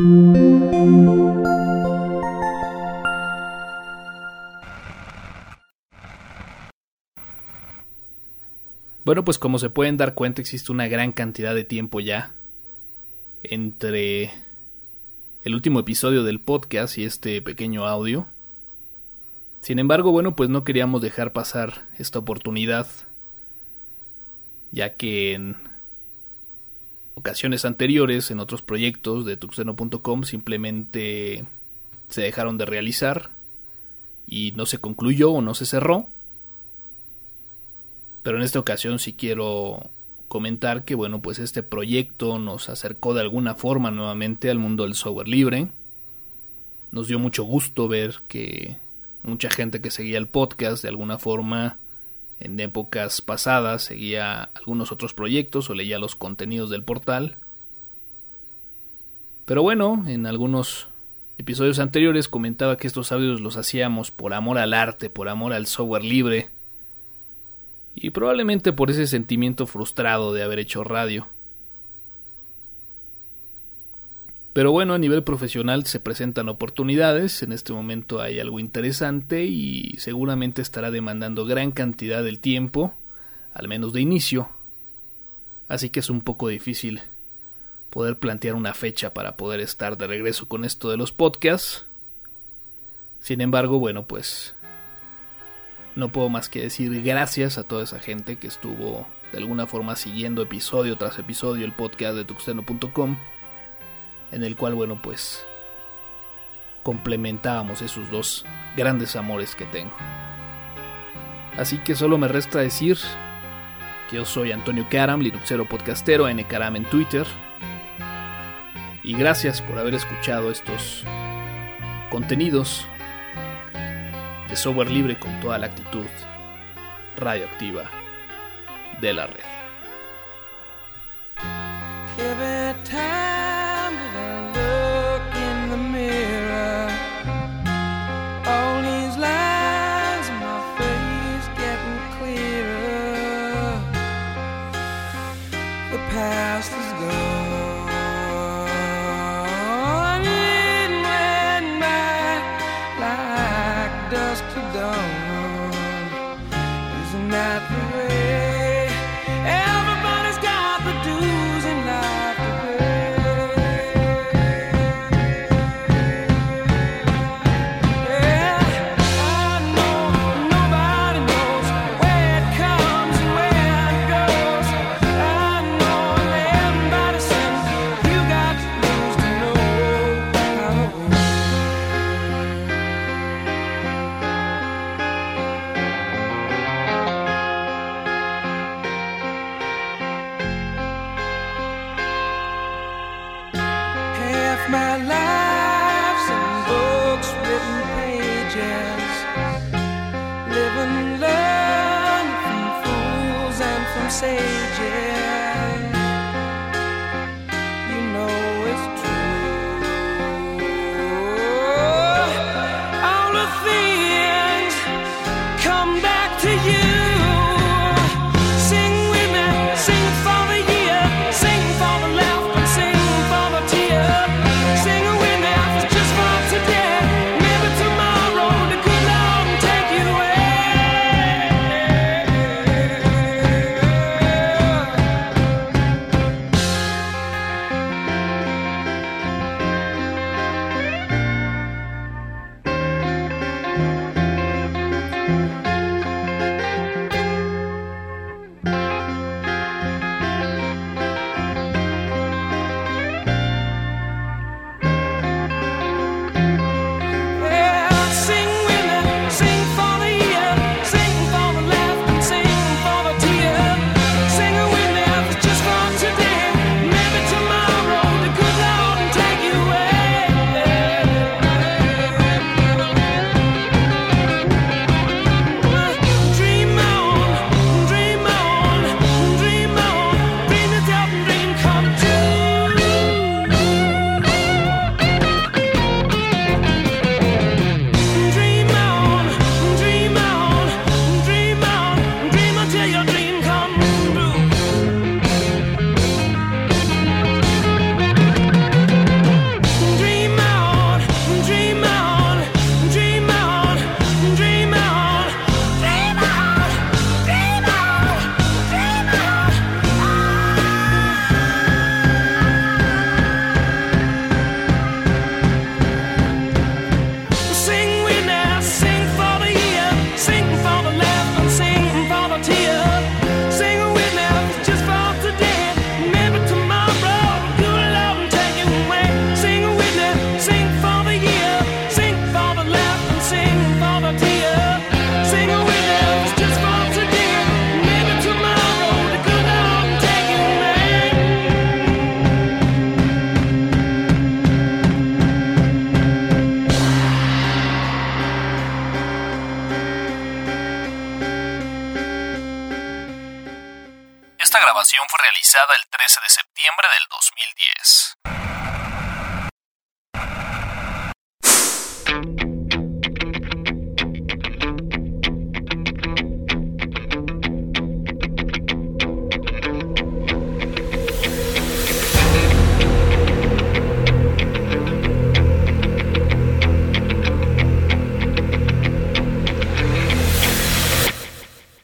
Bueno, pues como se pueden dar cuenta existe una gran cantidad de tiempo ya entre el último episodio del podcast y este pequeño audio. Sin embargo, bueno, pues no queríamos dejar pasar esta oportunidad, ya que en ocasiones anteriores, en otros proyectos de tuxeno.com, simplemente se dejaron de realizar y no se concluyó o no se cerró. Pero en esta ocasión sí quiero comentar que bueno, pues este proyecto nos acercó de alguna forma nuevamente al mundo del software libre. Nos dio mucho gusto ver que mucha gente que seguía el podcast de alguna forma en épocas pasadas seguía algunos otros proyectos o leía los contenidos del portal. Pero bueno, en algunos episodios anteriores comentaba que estos audios los hacíamos por amor al arte, por amor al software libre y probablemente por ese sentimiento frustrado de haber hecho radio. Pero bueno, a nivel profesional se presentan oportunidades, en este momento hay algo interesante y seguramente estará demandando gran cantidad del tiempo, al menos de inicio. Así que es un poco difícil poder plantear una fecha para poder estar de regreso con esto de los podcasts. Sin embargo, bueno, pues no puedo más que decir gracias a toda esa gente que estuvo de alguna forma siguiendo episodio tras episodio el podcast de tuxteno.com en el cual, bueno, pues complementábamos esos dos grandes amores que tengo. Así que solo me resta decir que yo soy Antonio Karam, Linuxero Podcastero, NKaram en Twitter. Y gracias por haber escuchado estos contenidos de software libre con toda la actitud radioactiva de la red.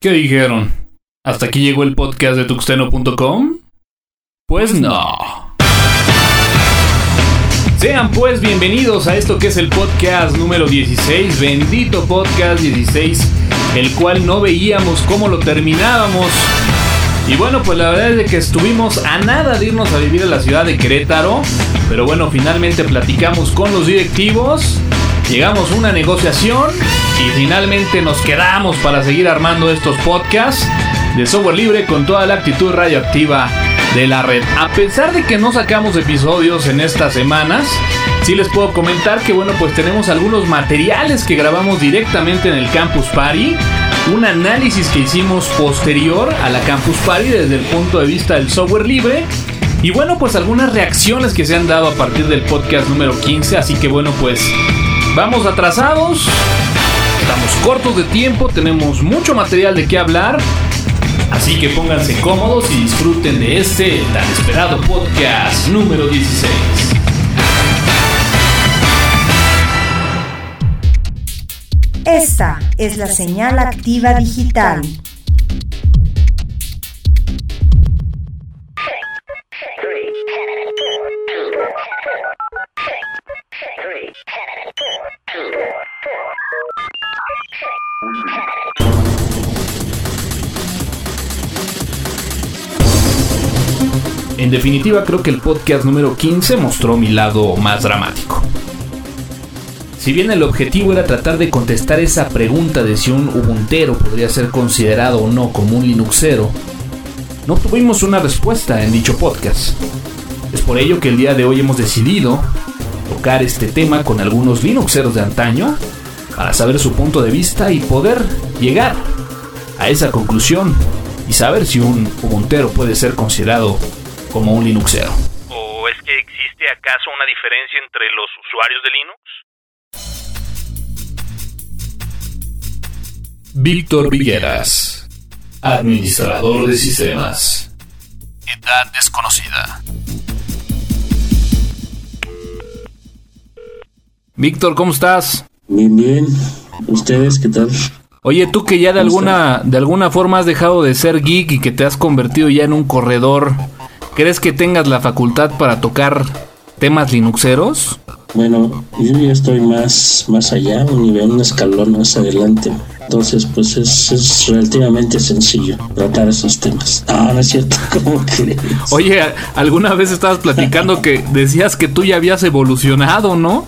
¿Qué dijeron? ¿Hasta aquí llegó el podcast de tuxteno.com? Pues no. Sean pues bienvenidos a esto que es el podcast número 16, bendito podcast 16, el cual no veíamos cómo lo terminábamos. Y bueno, pues la verdad es que estuvimos a nada de irnos a vivir a la ciudad de Querétaro, pero bueno, finalmente platicamos con los directivos, llegamos a una negociación y finalmente nos quedamos para seguir armando estos podcasts de software libre con toda la actitud radioactiva de la red. A pesar de que no sacamos episodios en estas semanas, sí les puedo comentar que bueno, pues tenemos algunos materiales que grabamos directamente en el Campus Party, un análisis que hicimos posterior a la Campus Party desde el punto de vista del software libre. Y bueno, pues algunas reacciones que se han dado a partir del podcast número 15, así que bueno, pues vamos atrasados, estamos cortos de tiempo, tenemos mucho material de qué hablar. Así que pónganse cómodos y disfruten de este tan esperado podcast número 16. Esta es la señal activa digital. En definitiva, creo que el podcast número 15 mostró mi lado más dramático. Si bien el objetivo era tratar de contestar esa pregunta de si un Ubuntero podría ser considerado o no como un Linuxero, no tuvimos una respuesta en dicho podcast. Es por ello que el día de hoy hemos decidido tocar este tema con algunos Linuxeros de antaño para saber su punto de vista y poder llegar a esa conclusión y saber si un Ubuntero puede ser considerado como un Linuxero. ¿O es que existe acaso una diferencia entre los usuarios de Linux? Víctor Villeras, administrador de sistemas. Edad desconocida. Víctor, ¿cómo estás? Bien, bien. ¿Ustedes qué tal? Oye, tú que ya de alguna, de alguna forma has dejado de ser geek y que te has convertido ya en un corredor ¿Crees que tengas la facultad para tocar temas linuxeros? Bueno, yo ya estoy más, más allá, un nivel, un escalón más adelante. Entonces, pues es, relativamente sencillo tratar esos temas. Ah, no es cierto, ¿cómo crees? Oye, alguna vez estabas platicando que decías que tú ya habías evolucionado, ¿no?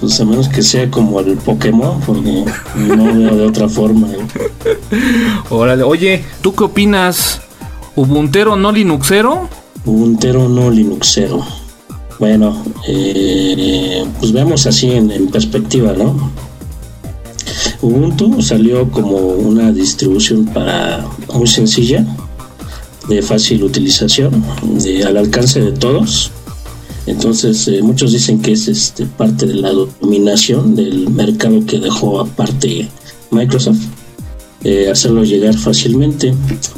Pues a menos que sea como el Pokémon, porque no veo de otra forma. ¿eh? Órale, oye, ¿tú qué opinas? ¿Ubuntero no Linuxero? Ubuntero no Linuxero. Bueno, eh, pues veamos así en, perspectiva, ¿no? Ubuntu salió como una distribución para muy sencilla, de fácil utilización, de, al alcance de todos. Entonces, eh, muchos dicen que es este, parte de la dominación del mercado que dejó aparte Microsoft, eh, hacerlo llegar fácilmente.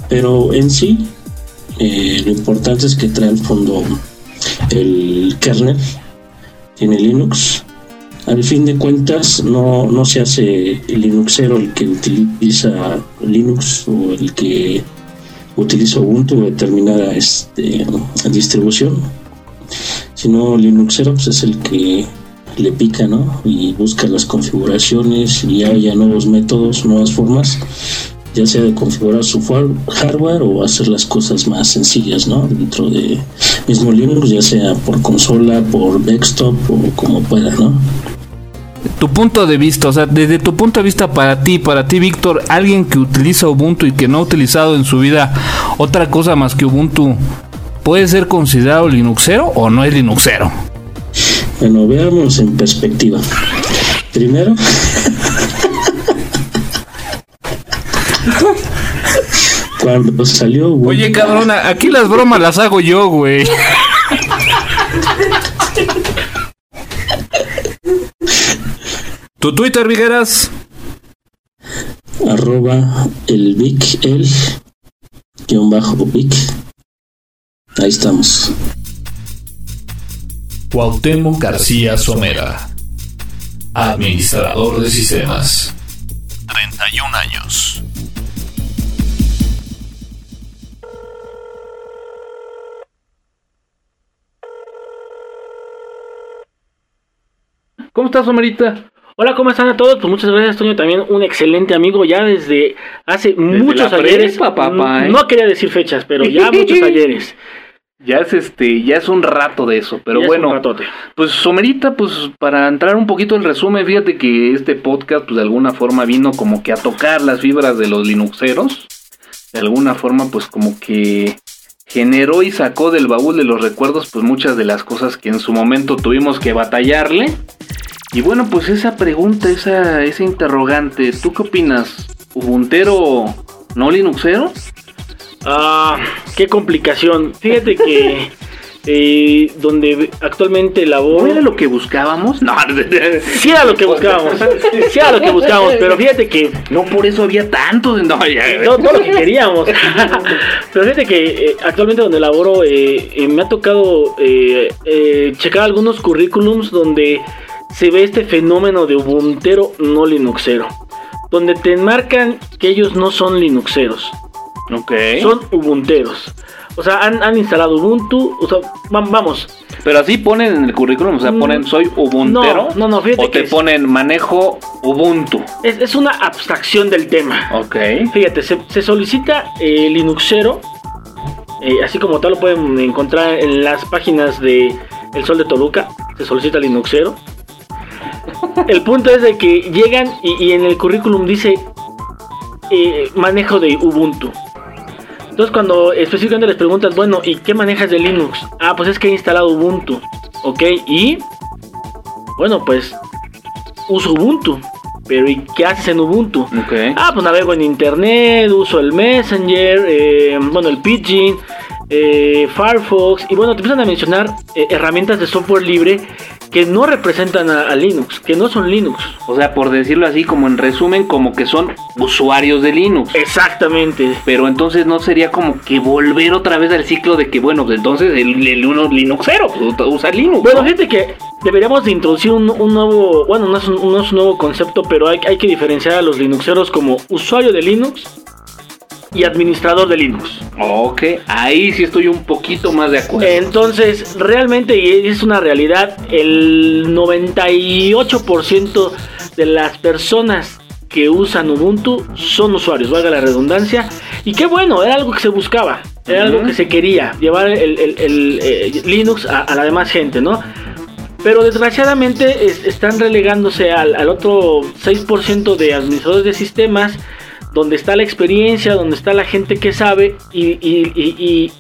Pero en sí, eh, lo importante es que trae al fondo el kernel, tiene Linux. Al fin de cuentas, no, no se hace el Linuxero el que utiliza Linux o el que utiliza Ubuntu determinada este, distribución, sino Linuxero pues, es el que le pica ¿no? y busca las configuraciones y haya nuevos métodos, nuevas formas ya sea de configurar su hardware o hacer las cosas más sencillas, ¿no? Dentro de mismo Linux, ya sea por consola, por desktop o como pueda, ¿no? Tu punto de vista, o sea, desde tu punto de vista para ti, para ti, Víctor, alguien que utiliza Ubuntu y que no ha utilizado en su vida otra cosa más que Ubuntu, ¿puede ser considerado Linuxero o no es Linuxero? Bueno, veamos en perspectiva. Primero, Cuando salió Oye, cabrón, aquí las bromas las hago yo, güey. ¿Tu Twitter, Vigueras? arroba el Vic, el guion bajo Vic. Ahí estamos. Cuauhtémoc García Somera, administrador de sistemas, 31 años. ¿Cómo estás, Somerita? Hola, ¿cómo están a todos? Pues muchas gracias, Toño, también un excelente amigo ya desde hace muchos la ayeres. prepa, papá, ¿eh? No quería decir fechas, pero ya muchos ayeres. Ya es este, ya es un rato de eso, pero Ya es bueno, un ratote. pues Somerita, pues para entrar un poquito en resumen, fíjate que este podcast, pues de alguna forma vino como que a tocar las fibras de los linuxeros, de alguna forma, pues como que generó y sacó del baúl de los recuerdos, pues muchas de las cosas que en su momento tuvimos que batallarle. Y bueno, pues esa pregunta, esa, esa interrogante, ¿tú qué opinas? ¿Ubuntero no linuxero? Ah, qué complicación. Fíjate que eh, donde actualmente laboro... ¿No era lo que buscábamos? No, Sí era lo que buscábamos. Sí era lo que buscábamos, pero fíjate que no por eso había tantos. No, ya, todo, todo lo que queríamos. Pero fíjate que eh, actualmente donde laboro eh, me ha tocado checar algunos currículums donde se ve este fenómeno de Ubuntero no Linuxero. Donde te enmarcan que ellos no son Linuxeros, Ok. son Ubunteros. O sea, han, han instalado Ubuntu, o sea, va- vamos, Pero así ponen en el currículum, o sea, Mm, ponen soy Ubuntero. no, no, no, fíjate O te que ponen manejo Ubuntu. es, es una abstracción del tema. Ok. Fíjate, se, se solicita eh, Linuxero, eh, así como tal lo pueden encontrar en las páginas de El Sol de Toluca, se solicita Linuxero. El punto es de que llegan y, y en el currículum dice eh, manejo de Ubuntu. Entonces cuando específicamente les preguntas, bueno, ¿y qué manejas de Linux? Ah, pues es que he instalado Ubuntu, ¿ok? Y, bueno, pues uso Ubuntu. Pero ¿y qué haces en Ubuntu? Ok. Ah, pues navego en internet, uso el Messenger, eh, bueno, el Pidgin, eh, Firefox, y bueno, te empiezan a mencionar herramientas de software libre que no representan a, a Linux, que no son Linux. O sea, por decirlo así, como en resumen, como que son usuarios de Linux. Exactamente. Pero entonces no sería como que volver otra vez al ciclo de que, bueno, pues entonces el, el uno Linuxero pues, usa Linux. Bueno, ¿no? fíjate que deberíamos de introducir un, un nuevo, bueno, no es un, no es un nuevo concepto, pero hay, hay que diferenciar a los Linuxeros como usuario de Linux y administrador de Linux. Ok, ahí sí estoy un poquito más de acuerdo. Entonces, realmente, y es una realidad, el 98% de las personas que usan Ubuntu son usuarios, valga la redundancia. Y qué bueno, era algo que se buscaba, era algo que se quería, llevar el, el- el, eh, Linux a, a la demás gente, ¿no? Pero desgraciadamente es- están relegándose al, al otro 6% de administradores de sistemas, donde está la experiencia, donde está la gente que sabe y, y- y-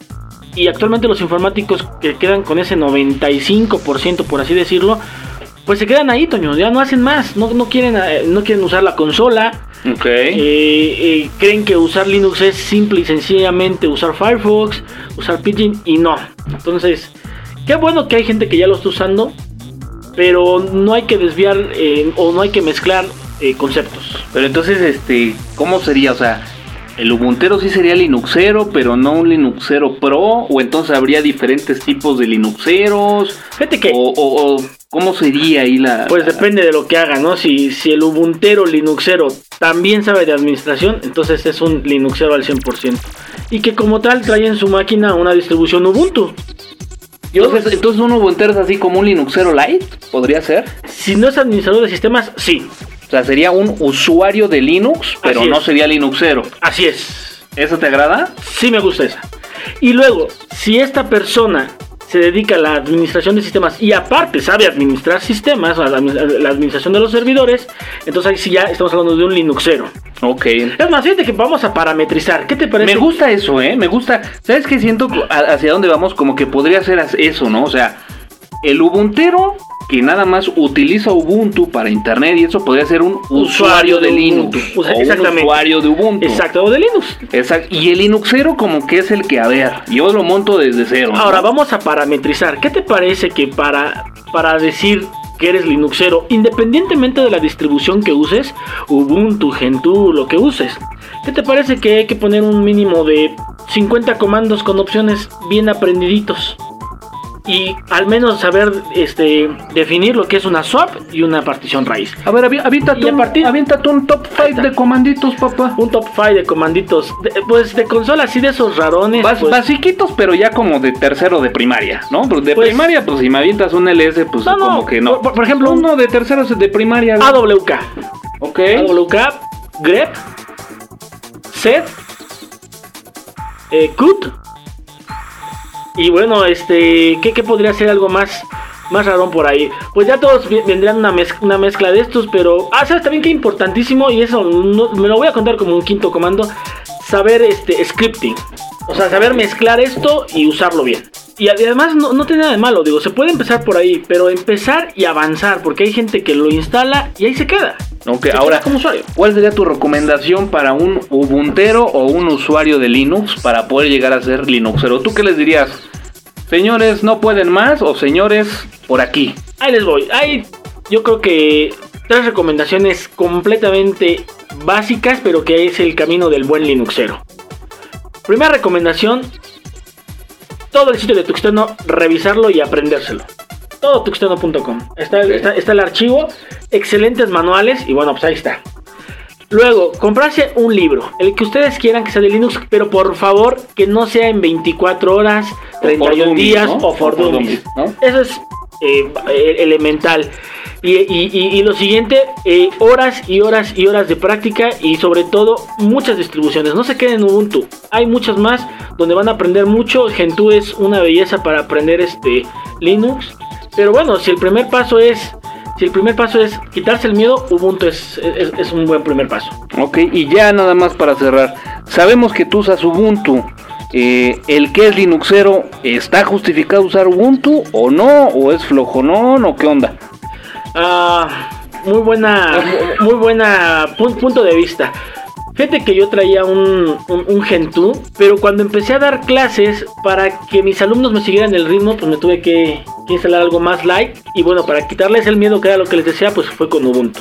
y- actualmente los informáticos que quedan con ese 95%, por así decirlo, pues se quedan ahí, Toño, ya no hacen más, no, no, quieren, eh, no quieren usar la consola, Ok. eh, eh, creen que usar Linux es simple y sencillamente usar Firefox, usar Pidgin y no. Entonces, qué bueno que hay gente que ya lo está usando, pero no hay que desviar eh, o no hay que mezclar eh, conceptos. Pero entonces, este, ¿cómo sería? O sea, el Ubuntero sí sería Linuxero, pero no un Linuxero Pro, o entonces habría diferentes tipos de Linuxeros, Fíjate que... o, o- o ¿cómo sería ahí la...? Pues depende de lo que haga, ¿no? Si, si el Ubuntero Linuxero también sabe de administración, entonces es un Linuxero al 100%. Y que como tal trae en su máquina una distribución Ubuntu. Entonces, entonces un Ubuntero es así como un Linuxero Lite, ¿podría ser? Si no es administrador de sistemas, sí. O sea, sería un usuario de Linux, pero no sería Linuxero. Así es. ¿Eso te agrada? Sí me gusta esa. Y luego, si esta persona se dedica a la administración de sistemas y aparte sabe administrar sistemas, a la, administración de los servidores, entonces ahí sí ya estamos hablando de un Linuxero. Ok. Es más, fíjate que vamos a parametrizar. ¿Qué te parece? Me gusta eso, ¿eh? Me gusta. ¿Sabes qué siento? Hacia dónde vamos, como que podría ser eso, ¿no? O sea, el Ubuntero que nada más utiliza Ubuntu para internet y eso podría ser un usuario, de, Linux. Ubuntu. O sea, o un exactamente. usuario de Ubuntu. Exacto, o de Linux. Exacto. Y el Linuxero como que es el que, a ver, yo lo monto desde cero. ¿no? Ahora vamos a parametrizar. ¿Qué te parece que para, para decir que eres Linuxero, independientemente de la distribución que uses, Ubuntu, Gentoo, lo que uses, ¿qué te parece que hay que poner un mínimo de 50 comandos con opciones bien aprendiditos? Y al menos saber este, definir lo que es una swap y una partición raíz. A ver, avi- aviéntate, un, partir- aviéntate un top 5 de comanditos, papá. Un top 5 de comanditos, de- pues de consola así de esos rarones. Bas- pues, basiquitos, pero ya como de tercero de primaria, ¿no? Pero de Pues- primaria, pues si me avientas un LS, pues No, no, como que no. por- por ejemplo, uno de tercero de primaria. AWK. Ok. AWK, grep, set, eh, cut. Y bueno, este, ¿qué, podría ser algo más, más rarón por ahí? Pues ya todos vendrían una, mez- una mezcla de estos, pero... Ah, ¿sabes también que importantísimo? Y eso me lo voy a contar como un quinto comando. Saber este scripting. O sea, saber mezclar esto y usarlo bien. Y además no, no tiene nada de malo, digo, se puede empezar por ahí, pero empezar y avanzar, porque hay gente que lo instala y ahí se queda. Ok, ahora, como usuario. ¿cuál sería tu recomendación para un Ubuntero o un usuario de Linux para poder llegar a ser Linuxero? ¿Tú qué les dirías? Señores, no pueden más o señores, por aquí. Ahí les voy. Hay, yo creo que tres recomendaciones completamente básicas, pero que es el camino del buen Linuxero. Primera recomendación: todo el sitio de Tuxteno, revisarlo y aprendérselo. Todo tuxteno.com. Está, está, está el archivo, excelentes manuales y bueno, pues ahí está. Luego, comprarse un libro, el que ustedes quieran que sea de Linux, pero por favor que no sea en 24 horas, for 31 dummies, días ¿no? o for O for dummies. dummies, ¿no? Eso es eh, eh, elemental. Y, y- y- y lo siguiente, eh, horas y horas y horas de práctica y sobre todo muchas distribuciones. No se queden en Ubuntu. Hay muchas más donde van a aprender mucho. Gentoo es una belleza para aprender este Linux. Pero bueno, si el primer paso es, si el primer paso es quitarse el miedo, Ubuntu es, es- es un buen primer paso. Ok, y ya nada más para cerrar. Sabemos que tú usas Ubuntu. Eh, ¿El que es Linuxero está justificado usar Ubuntu o no? ¿O es flojonón o qué onda? Ah, muy buena, muy buena pu- punto de vista. Fíjate que yo traía un, un, un Gentoo, pero cuando empecé a dar clases para que mis alumnos me siguieran el ritmo, pues me tuve que, que instalar algo más light. Y bueno, para quitarles el miedo que era lo que les decía, pues fue con Ubuntu.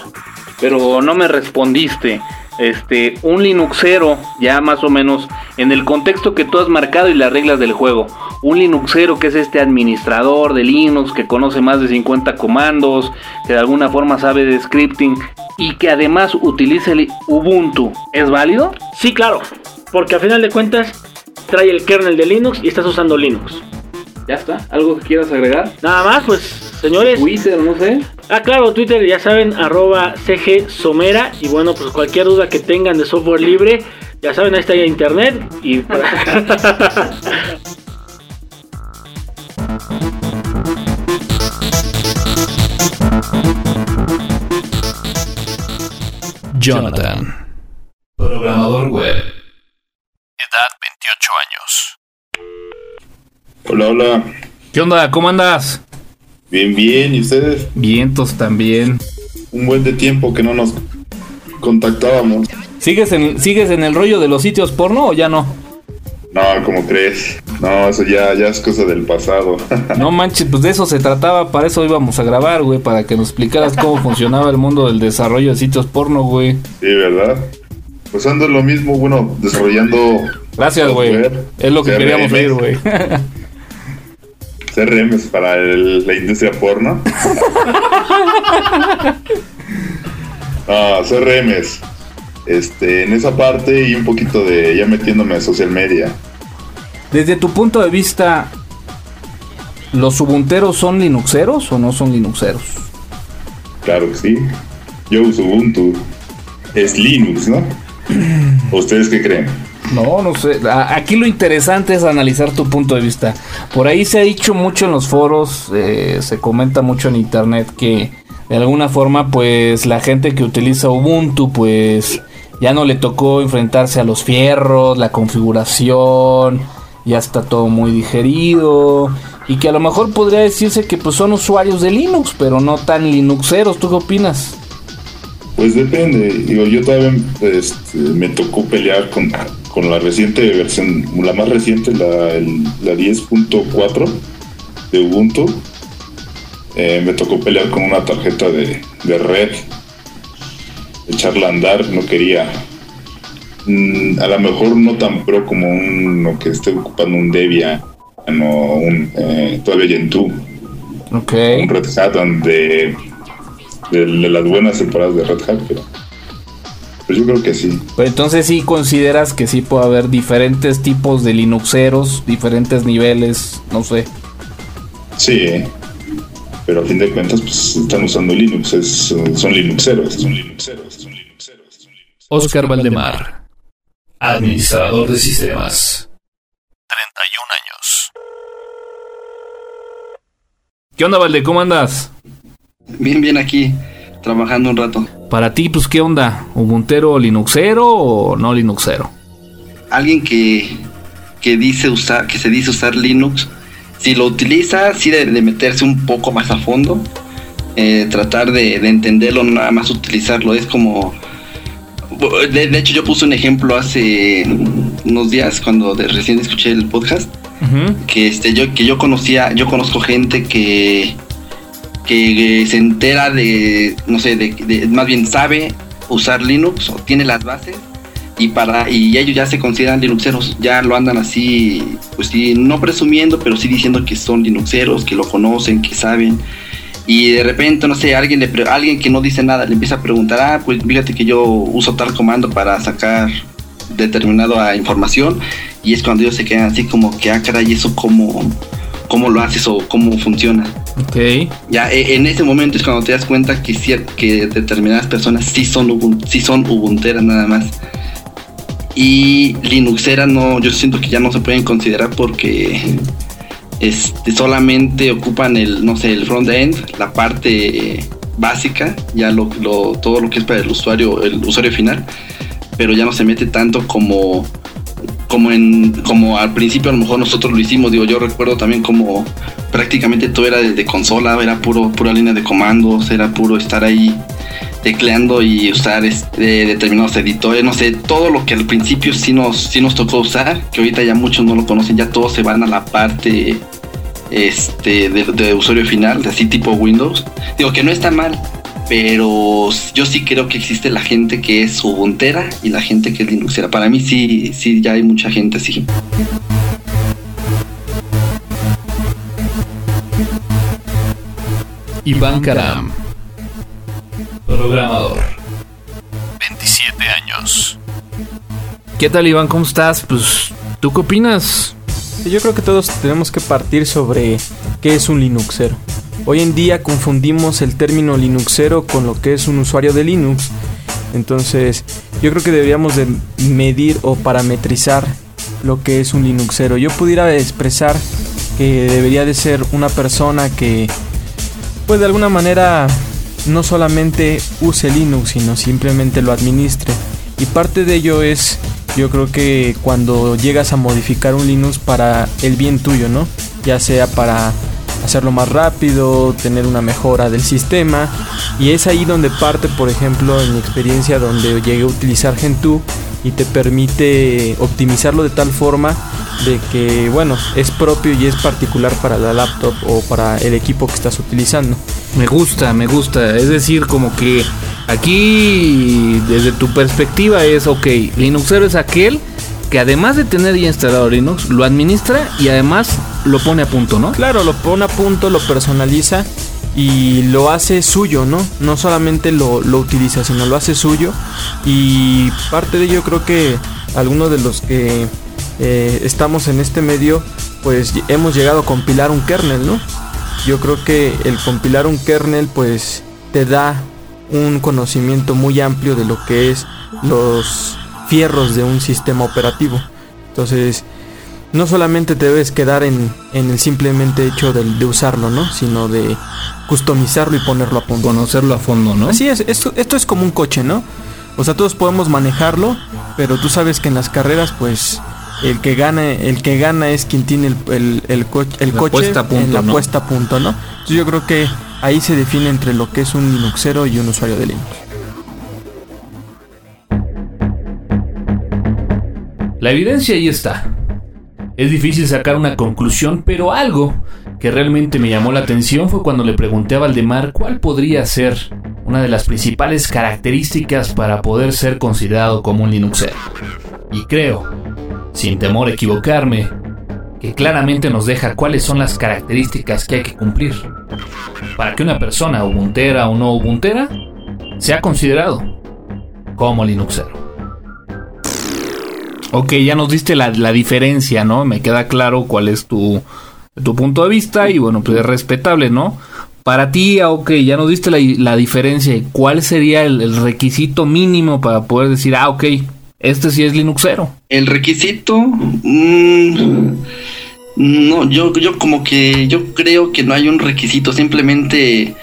Pero no me respondiste. Este, un Linuxero, ya más o menos en el contexto que tú has marcado y las reglas del juego. Un Linuxero que es este administrador de Linux, que conoce más de 50 comandos, que de alguna forma sabe de scripting y que además utiliza el Ubuntu. ¿Es válido? Sí, claro, porque a final de cuentas trae el kernel de Linux y estás usando Linux. Ya está. ¿Algo que quieras agregar? Nada más, pues, señores. Twitter, no sé. Ah, claro, Twitter, ya saben, arroba CG Somera. Y bueno, pues cualquier duda que tengan de software libre, ya saben, ahí está ya internet. Y para... Jonathan. Programador web. Edad 28 años. Hola, hola. ¿Qué onda? ¿Cómo andas? Bien, bien. ¿Y ustedes? Vientos también. Un buen de tiempo que no nos contactábamos. ¿Sigues en, ¿Sigues en el rollo de los sitios porno o ya no? No, ¿cómo crees? No, eso ya, ya es cosa del pasado. No manches, pues de eso se trataba, para eso íbamos a grabar, güey, para que nos explicaras cómo funcionaba el mundo del desarrollo de sitios porno, güey. sí, ¿verdad? Pues ando en lo mismo, bueno, desarrollando Gracias, güey. Es lo que CRM. queríamos oír, güey. CRMs para el- la industria porno. Ah, CRMs. Este, en esa parte y un poquito de ya metiéndome a social media. Desde tu punto de vista, ¿los ubunteros son linuxeros o no son linuxeros? Claro que sí. Yo uso Ubuntu. Es Linux, ¿no? ¿Ustedes qué creen? No, no sé. Aquí lo interesante es analizar tu punto de vista. Por ahí se ha dicho mucho en los foros, eh, se comenta mucho en internet que de alguna forma, pues la gente que utiliza Ubuntu, pues ya no le tocó enfrentarse a los fierros, la configuración, ya está todo muy digerido y que a lo mejor podría decirse que pues son usuarios de Linux, pero no tan Linuxeros. ¿Tú qué opinas? Pues depende. Yo también este, me tocó pelear con, con la reciente versión, la más reciente, la, la 10.4 de Ubuntu. Eh, me tocó pelear con una tarjeta de, de red, echarla a andar, no quería. Mm, a lo mejor no tan pro como uno que esté ocupando un Debian o un eh, todavía Gentoo Ok. un Red Hat donde de, de las buenas temporadas de Red Hat, pero pues yo creo que sí. Pero entonces sí consideras que sí puede haber diferentes tipos de Linuxeros, diferentes niveles, no sé. Sí, pero a fin de cuentas pues están usando Linux, es- son Linuxeros, son Linuxeros, son Linuxeros. son Linuxeros. Oscar Valdemar, administrador de sistemas. 31 años. ¿Qué onda, Valde? ¿Cómo andas? Bien, bien aquí, trabajando un rato. Para ti, pues, ¿qué onda? ¿Ubuntero Linuxero o no Linuxero? Alguien que, que dice usar, que se dice usar Linux, si lo utiliza, sí debe de meterse un poco más a fondo, eh, tratar de, de entenderlo, nada más utilizarlo. Es como, de, de hecho, yo puse un ejemplo hace unos días cuando de- recién escuché el podcast. que este yo que yo conocía yo conozco gente que que se entera de no sé de, de- más bien sabe usar Linux o tiene las bases y para y ellos ya se consideran linuxeros ya lo andan así pues sí no presumiendo pero sí diciendo que son linuxeros que lo conocen que saben. Y de repente no sé alguien le alguien que no dice nada le empieza a preguntar ah pues fíjate que yo uso tal comando para sacar determinada información y es cuando ellos se quedan así como que ah caray eso cómo cómo lo haces o cómo funciona Ok. ya e- en ese momento es cuando te das cuenta que que determinadas personas sí son Ubun- sí son ubunteras nada más y linuxeras no yo siento que ya no se pueden considerar porque este solamente ocupan el no sé el front end la parte básica ya lo- todo lo que es para el usuario el usuario final pero ya no se mete tanto como como en como al principio a lo mejor nosotros lo hicimos digo yo recuerdo también como prácticamente todo era desde consola era puro pura línea de comandos era puro estar ahí tecleando y usar este, determinados editores no sé todo lo que al principio sí nos sí nos tocó usar que ahorita ya muchos no lo conocen ya todos se van a la parte este de, de usuario final de así tipo Windows. Digo que no está mal pero yo sí creo que existe la gente que es ubuntera y la gente que es linuxera. Para mí sí, sí, ya hay mucha gente así. Iván Caram, programador. 27 años. ¿Qué tal, Iván? ¿Cómo estás? Pues, ¿tú qué opinas? Yo creo que todos tenemos que partir sobre qué es un Linuxero. Hoy en día confundimos el término Linuxero con lo que es un usuario de Linux. Entonces, yo creo que deberíamos de medir o parametrizar lo que es un Linuxero. Yo pudiera expresar que debería de ser una persona que, pues de alguna manera, no solamente use Linux, sino simplemente lo administre. Y parte de ello es, yo creo que cuando llegas a modificar un Linux para el bien tuyo, ¿no? Ya sea para hacerlo más rápido, tener una mejora del sistema. Y es ahí donde parte, por ejemplo, en mi experiencia donde llegué a utilizar Gentoo y te permite optimizarlo de tal forma de que, bueno, es propio y es particular para la laptop o para el equipo que estás utilizando. Me gusta, me gusta. Es decir, como que aquí, desde tu perspectiva, es ok. Linuxero es aquel que además de tener ya instalado Linux, lo administra y además lo pone a punto, ¿no? Claro, lo pone a punto, lo personaliza y lo hace suyo, ¿no? No solamente lo, lo utiliza, sino lo hace suyo. Y parte de ello creo que algunos de los que eh, estamos en este medio, pues hemos llegado a compilar un kernel, ¿no? Yo creo que el compilar un kernel, pues te da un conocimiento muy amplio de lo que es los fierros de un sistema operativo. Entonces, no solamente te debes quedar en, en el simplemente hecho de, de usarlo, ¿no? Sino de customizarlo y ponerlo a punto. Conocerlo a fondo, ¿no? Así es, esto, esto es como un coche, ¿no? O sea, todos podemos manejarlo, pero tú sabes que en las carreras, pues, el que gana, el que gana es quien tiene el, el, el, co- el La coche puesta a punto, en la ¿no? puesta a punto, ¿no? Entonces yo creo que ahí se define entre lo que es un Linuxero y un usuario de Linux. La evidencia ahí está. Es difícil sacar una conclusión, pero algo que realmente me llamó la atención fue cuando le pregunté a Valdemar cuál podría ser una de las principales características para poder ser considerado como un Linuxero. Y creo, sin temor a equivocarme, que claramente nos deja cuáles son las características que hay que cumplir para que una persona ubuntera o no ubuntera sea considerado como Linuxero. Ok, ya nos diste la, la diferencia, ¿no? Me queda claro cuál es tu, tu punto de vista y bueno, pues es respetable, ¿no? Para ti, ah, ok, ya nos diste la, la diferencia. ¿Cuál sería el, requisito mínimo para poder decir, ah, ok, este sí es Linuxero? El requisito. mm, no, yo, yo como que. Yo creo que no hay un requisito. Simplemente.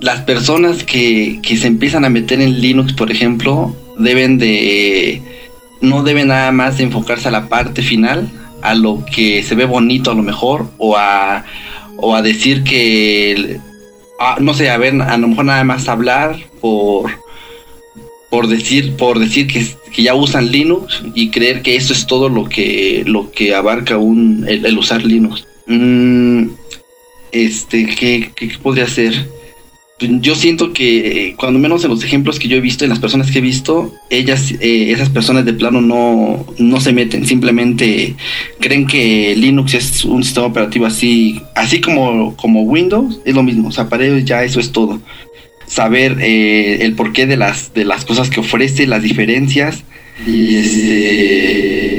Las personas que, que se empiezan a meter en Linux, por ejemplo, deben de. No deben nada más enfocarse a la parte final, a lo que se ve bonito a lo mejor, o a, o a decir que. ah, no sé, a ver, a lo mejor nada más hablar por por decir por decir que, que ya usan Linux y creer que eso es todo lo que lo que abarca un el, el usar Linux Mm, este ¿qué, qué, qué podría ser yo siento que eh, cuando menos en los ejemplos que yo he visto en las personas que he visto ellas eh, esas personas de plano no no se meten simplemente creen que Linux es un sistema operativo así así como como Windows es lo mismo o sea para ellos ya eso es todo. Saber eh, el porqué de las de las cosas que ofrece, las diferencias y este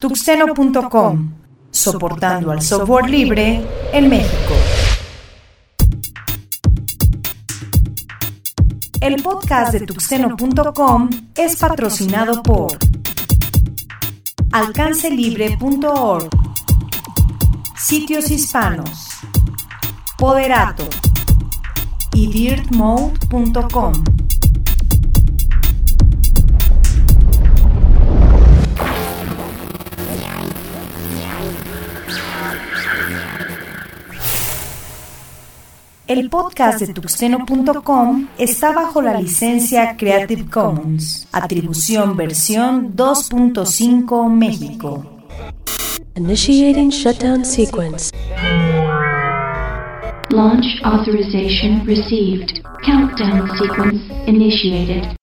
Tuxteno.com, soportando al software libre en México. El podcast de Tuxteno.com es patrocinado por alcancelibre.org, Sitios Hispanos, Poderato y dirtmode.com. El podcast de tuxteno.com está bajo la licencia Creative Commons, atribución versión 2.5 México. Initiating shutdown sequence. Launch authorization received. Countdown sequence initiated.